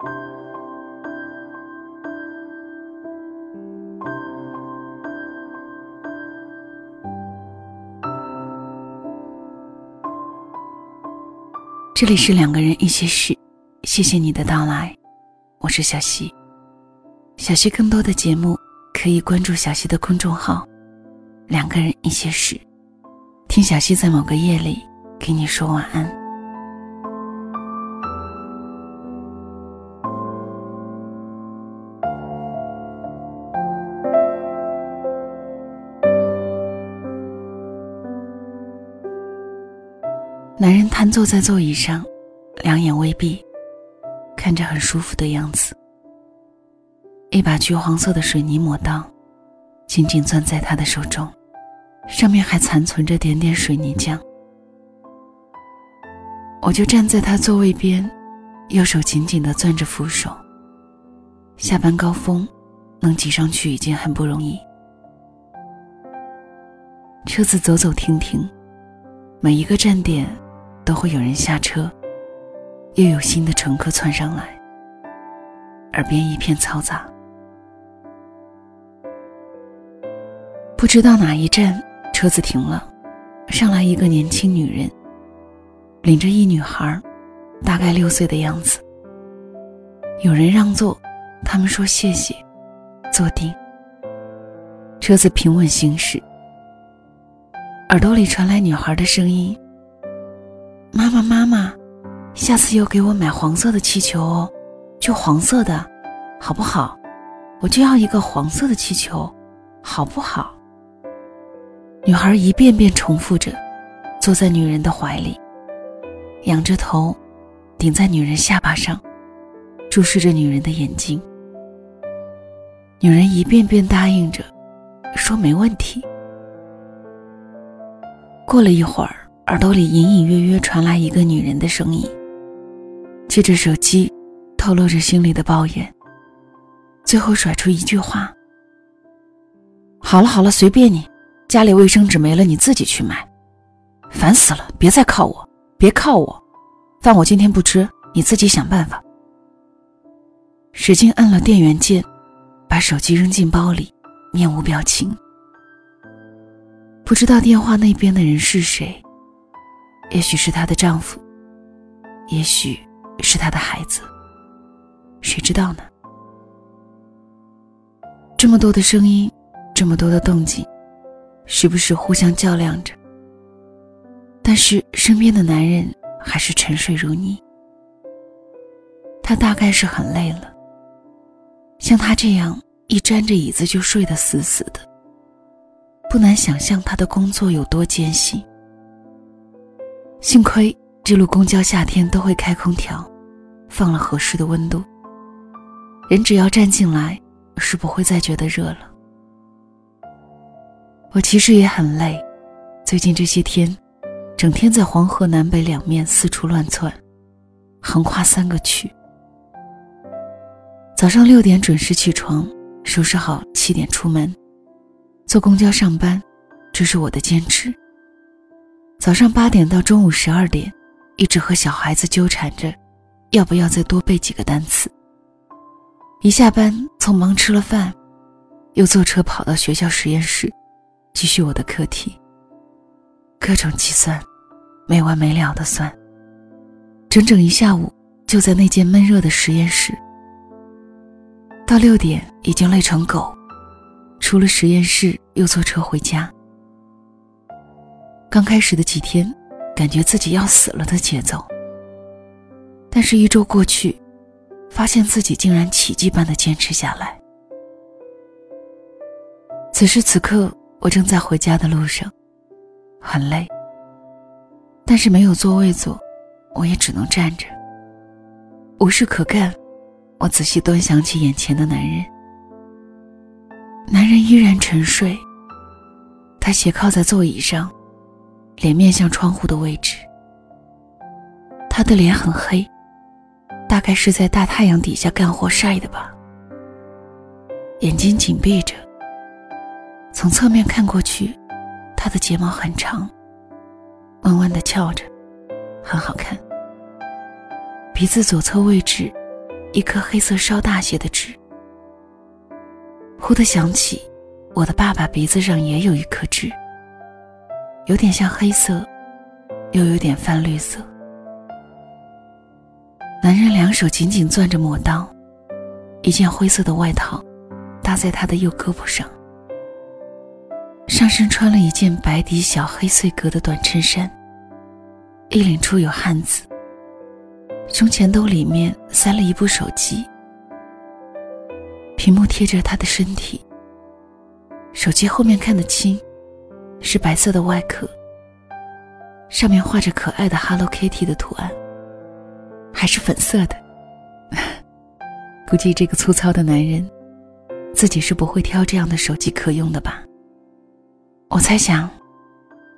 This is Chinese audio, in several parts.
这里是两个人一些事，谢谢你的到来，我是小溪。小溪更多的节目可以关注小溪的公众号“两个人一些事”，听小溪在某个夜里给你说晚安。男人瘫坐在座椅上，两眼微闭，看着很舒服的样子。一把橘黄色的水泥抹刀，紧紧攥在他的手中，上面还残存着点点水泥浆。我就站在他座位边，右手紧紧地攥着扶手。下班高峰，能挤上去已经很不容易。车子走走停停，每一个站点。都会有人下车，又有新的乘客窜上来，耳边一片嘈杂。不知道哪一站车子停了，上来一个年轻女人，领着一女孩，大概六岁的样子。有人让座，他们说谢谢，坐定。车子平稳行驶，耳朵里传来女孩的声音。妈妈，妈妈，下次又给我买黄色的气球哦，就黄色的，好不好？我就要一个黄色的气球，好不好？女孩一遍遍重复着，坐在女人的怀里，仰着头，顶在女人下巴上，注视着女人的眼睛。女人一遍遍答应着，说没问题。过了一会儿。耳朵里隐隐约约传来一个女人的声音，接着手机透露着心里的抱怨，最后甩出一句话：“好了好了，随便你，家里卫生纸没了你自己去买，烦死了，别再靠我，别靠我，饭我今天不吃，你自己想办法。”使劲按了电源键，把手机扔进包里，面无表情。不知道电话那边的人是谁。也许是她的丈夫，也许是她的孩子，谁知道呢？这么多的声音，这么多的动静，时不时互相较量着。但是身边的男人还是沉睡如泥。他大概是很累了，像他这样一沾着椅子就睡得死死的，不难想象他的工作有多艰辛。幸亏这路公交夏天都会开空调，放了合适的温度。人只要站进来，是不会再觉得热了。我其实也很累，最近这些天，整天在黄河南北两面四处乱窜，横跨三个区。早上六点准时起床，收拾好七点出门，坐公交上班，这是我的坚持。早上八点到中午十二点，一直和小孩子纠缠着，要不要再多背几个单词。一下班，匆忙吃了饭，又坐车跑到学校实验室，继续我的课题。各种计算，没完没了的算。整整一下午就在那间闷热的实验室。到六点已经累成狗，出了实验室又坐车回家。刚开始的几天，感觉自己要死了的节奏。但是，一周过去，发现自己竟然奇迹般的坚持下来。此时此刻，我正在回家的路上，很累。但是没有座位坐，我也只能站着。无事可干，我仔细端详起眼前的男人。男人依然沉睡，他斜靠在座椅上。脸面向窗户的位置，他的脸很黑，大概是在大太阳底下干活晒的吧。眼睛紧闭着，从侧面看过去，他的睫毛很长，弯弯的翘着，很好看。鼻子左侧位置一颗黑色稍大些的痣。忽地想起，我的爸爸鼻子上也有一颗痣，有点像黑色，又有点泛绿色。男人两手紧紧攥着抹刀，一件灰色的外套搭在他的右胳膊上，上身穿了一件白底小黑碎格的短衬衫，衣领处有汗渍，胸前兜里面塞了一部手机，屏幕贴着他的身体，手机后面看得清，是白色的外壳，上面画着可爱的 Hello Kitty 的图案。还是粉色的，估计这个粗糙的男人，自己是不会挑这样的手机壳用的吧？我猜想，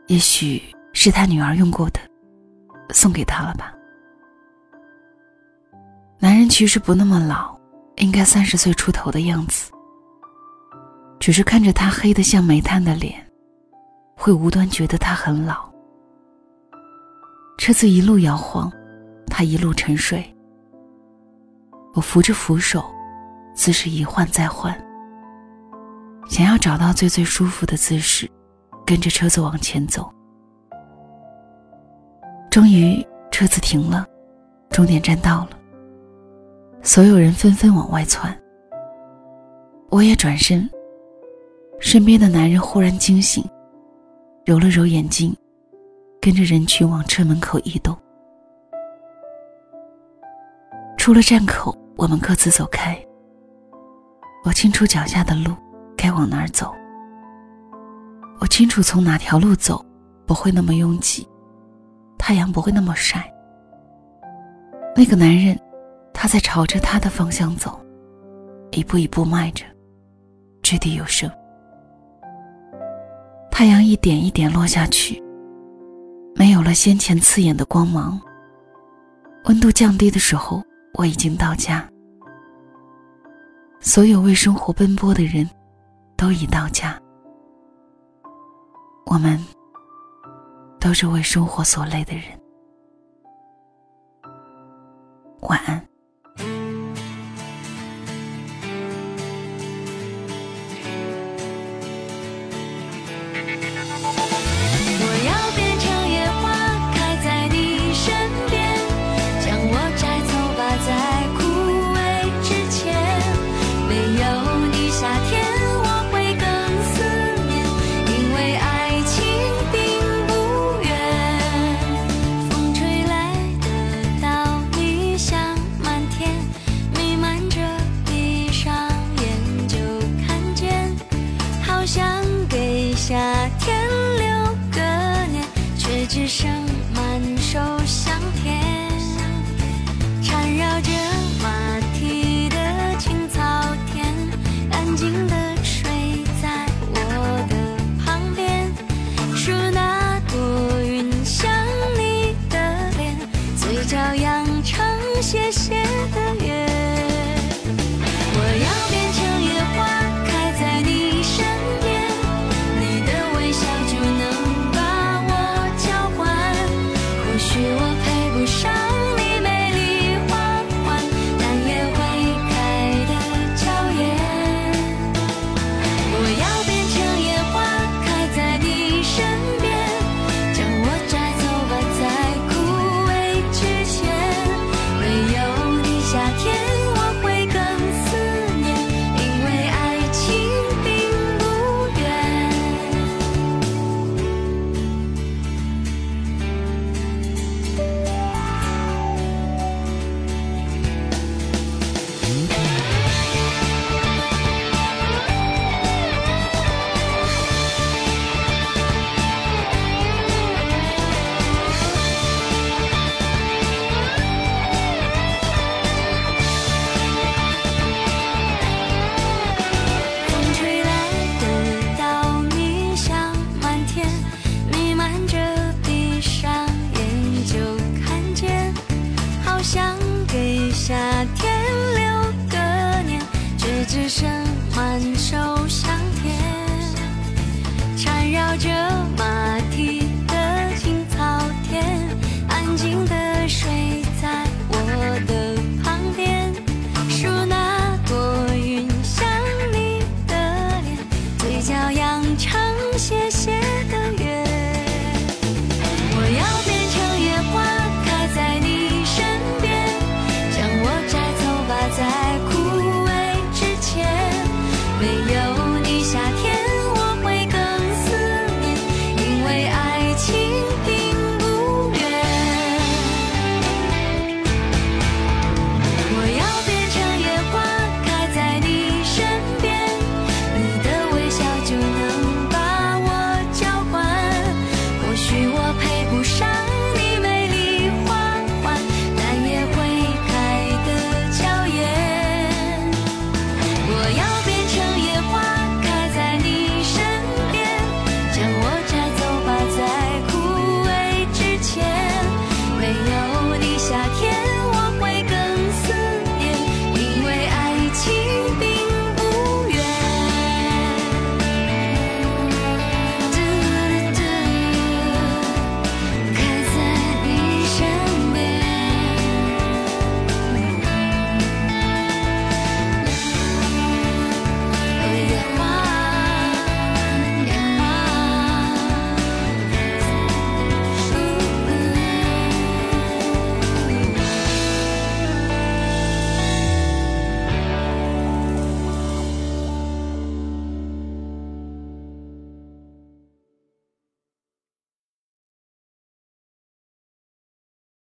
也许是他女儿用过的，送给他了吧。男人其实不那么老，应该三十岁出头的样子，只是看着他黑得像煤炭的脸，会无端觉得他很老。车子一路摇晃。他一路沉睡，我扶着扶手，姿势一换再换，想要找到最最舒服的姿势，跟着车子往前走。终于，车子停了，终点站到了，所有人纷纷往外窜。我也转身，身边的男人忽然惊醒，揉了揉眼睛，跟着人群往车门口移动。出了站口，我们各自走开。我清楚脚下的路该往哪儿走。我清楚从哪条路走不会那么拥挤，太阳不会那么晒。那个男人，他在朝着他的方向走，一步一步迈着，掷地有声。太阳一点一点落下去，没有了先前刺眼的光芒。温度降低的时候。我已经到家，所有为生活奔波的人，都已到家。我们都是为生活所累的人。晚安。